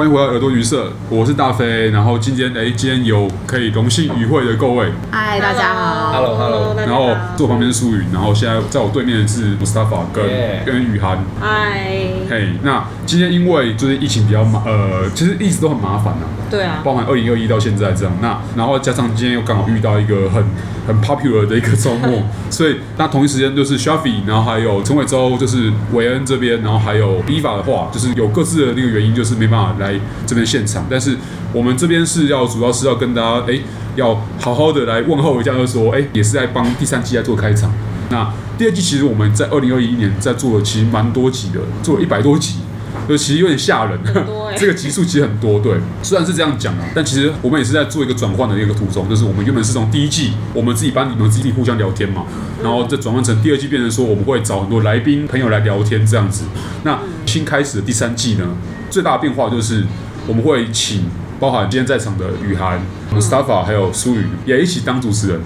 欢迎回到耳朵旅社，我是大飞。然后今天哎，今天有可以荣幸与会的各位。嗨，大家好。Hello Hello。然后坐旁边是苏云，然后现在在我对面的是 Mustafa 跟.跟雨涵。嗨。嘿，那今天因为就是疫情比较麻，呃，其实一直都很麻烦呐。对啊。包含二零二一到现在这样，那然后加上今天又刚好遇到一个很很 popular 的一个周末，所以那同一时间就是 Shafi，然后还有陈伟洲，就是韦恩这边，然后还有 Eva 的话，就是有各自的那个原因，就是没办法来这边现场。但是我们这边是要主要是要跟大家哎，要好好的来问候一下，就是说哎，也是在帮第三季在做开场。那第二季其实我们在二零二一年在做了，其实蛮多集的，做了一百多集。就其实有点吓人，欸、这个集数其实很多，对，虽然是这样讲啊，但其实我们也是在做一个转换的一个途中，就是我们原本是从第一季我们自己班你们自己互相聊天嘛，然后再转换成第二季变成说我们会找很多来宾朋友来聊天这样子。那新开始的第三季呢，最大的变化就是我们会请包含今天在场的雨涵、Mustafa 还有苏雨也一起当主持人，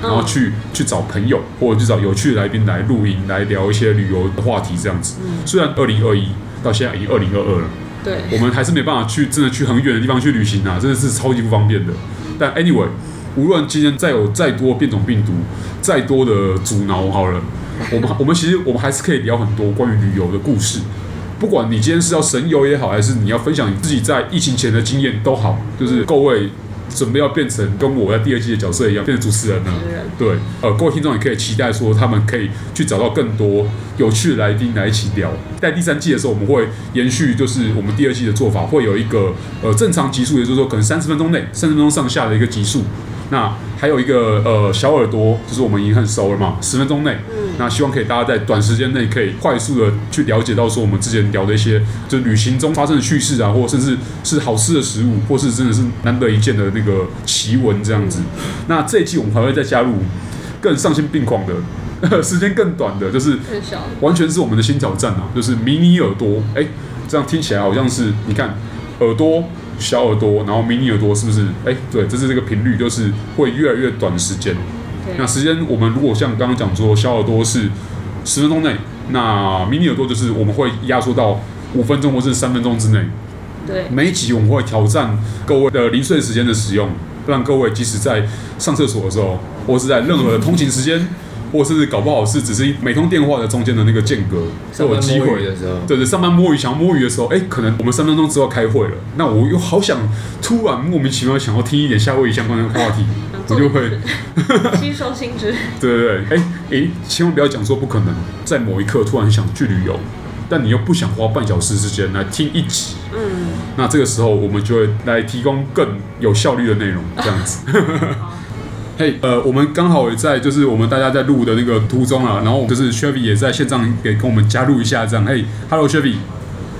然后去去找朋友或者去找有趣的来宾来录音来聊一些旅游的话题这样子。虽然二零二一。到现在已经二零二二了，对，我们还是没办法去真的去很远的地方去旅行啊，真的是超级不方便的。但 anyway，无论今天再有再多变种病毒，再多的阻挠，好了，我们我们其实我们还是可以聊很多关于旅游的故事。不管你今天是要神游也好，还是你要分享你自己在疫情前的经验都好，就是各位。准备要变成跟我在第二季的角色一样，变成主持人了。对，呃，各位听众也可以期待说，他们可以去找到更多有趣的来宾来一起聊。在第三季的时候，我们会延续就是我们第二季的做法，会有一个呃正常集数，也就是说可能三十分钟内、三十分钟上下的一个集数。那还有一个呃小耳朵，就是我们已经很熟了嘛，十分钟内。那希望可以大家在短时间内可以快速的去了解到说我们之前聊的一些，就是旅行中发生的趣事啊，或者甚至是好吃的食物，或是真的是难得一见的那个奇闻这样子。那这一季我们还会再加入更丧心病狂的，时间更短的，就是完全是我们的新挑战啊，就是迷你耳朵。哎，这样听起来好像是你看耳朵小耳朵，然后迷你耳朵是不是？哎，对，这是这个频率，就是会越来越短的时间。那时间，我们如果像刚刚讲说，小耳朵是十分钟内，那迷你耳朵就是我们会压缩到五分钟或是三分钟之内。对，每一集我们会挑战各位的零碎时间的使用，让各位即使在上厕所的时候，或是在任何的通勤时间，或是搞不好是只是每通电话的中间的那个间隔，都有机会的时候，对对，上班摸鱼想要摸鱼的时候，哎，可能我们三分钟之后开会了，那我又好想突然莫名其妙想要听一点夏威夷相关的话题。我就会吸收新知。对对对，哎、欸、哎、欸，千万不要讲说不可能，在某一刻突然想去旅游，但你又不想花半小时时间来听一集。嗯。那这个时候，我们就会来提供更有效率的内容，这样子。嘿，hey, 呃，我们刚好也在就是我们大家在录的那个途中啊，然后就是 Chevy 也在线上给跟我们加入一下，这样。嘿，Hello。Chevy。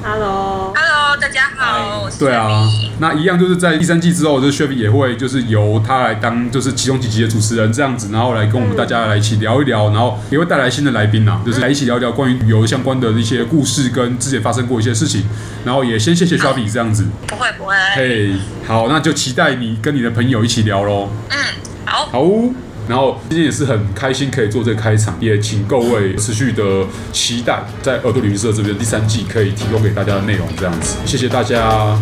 Hello，Hello，。大家好，对啊，那一样就是在第三季之后，就是 Chevy 也会就是由他来当就是其中几集的主持人这样子，然后来跟我们大家来一起聊一聊，然后也会带来新的来宾呐，就是来一起聊一聊关于旅游相关的一些故事跟之前发生过一些事情，然后也先谢谢 Chevy 这样子，不会不会，嘿，好，那就期待你跟你的朋友一起聊喽，嗯，好，好。然后今天也是很开心可以做这个开场，也请各位持续的期待在耳朵旅行社这边第三季可以提供给大家的内容，这样子，谢谢大家，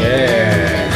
耶。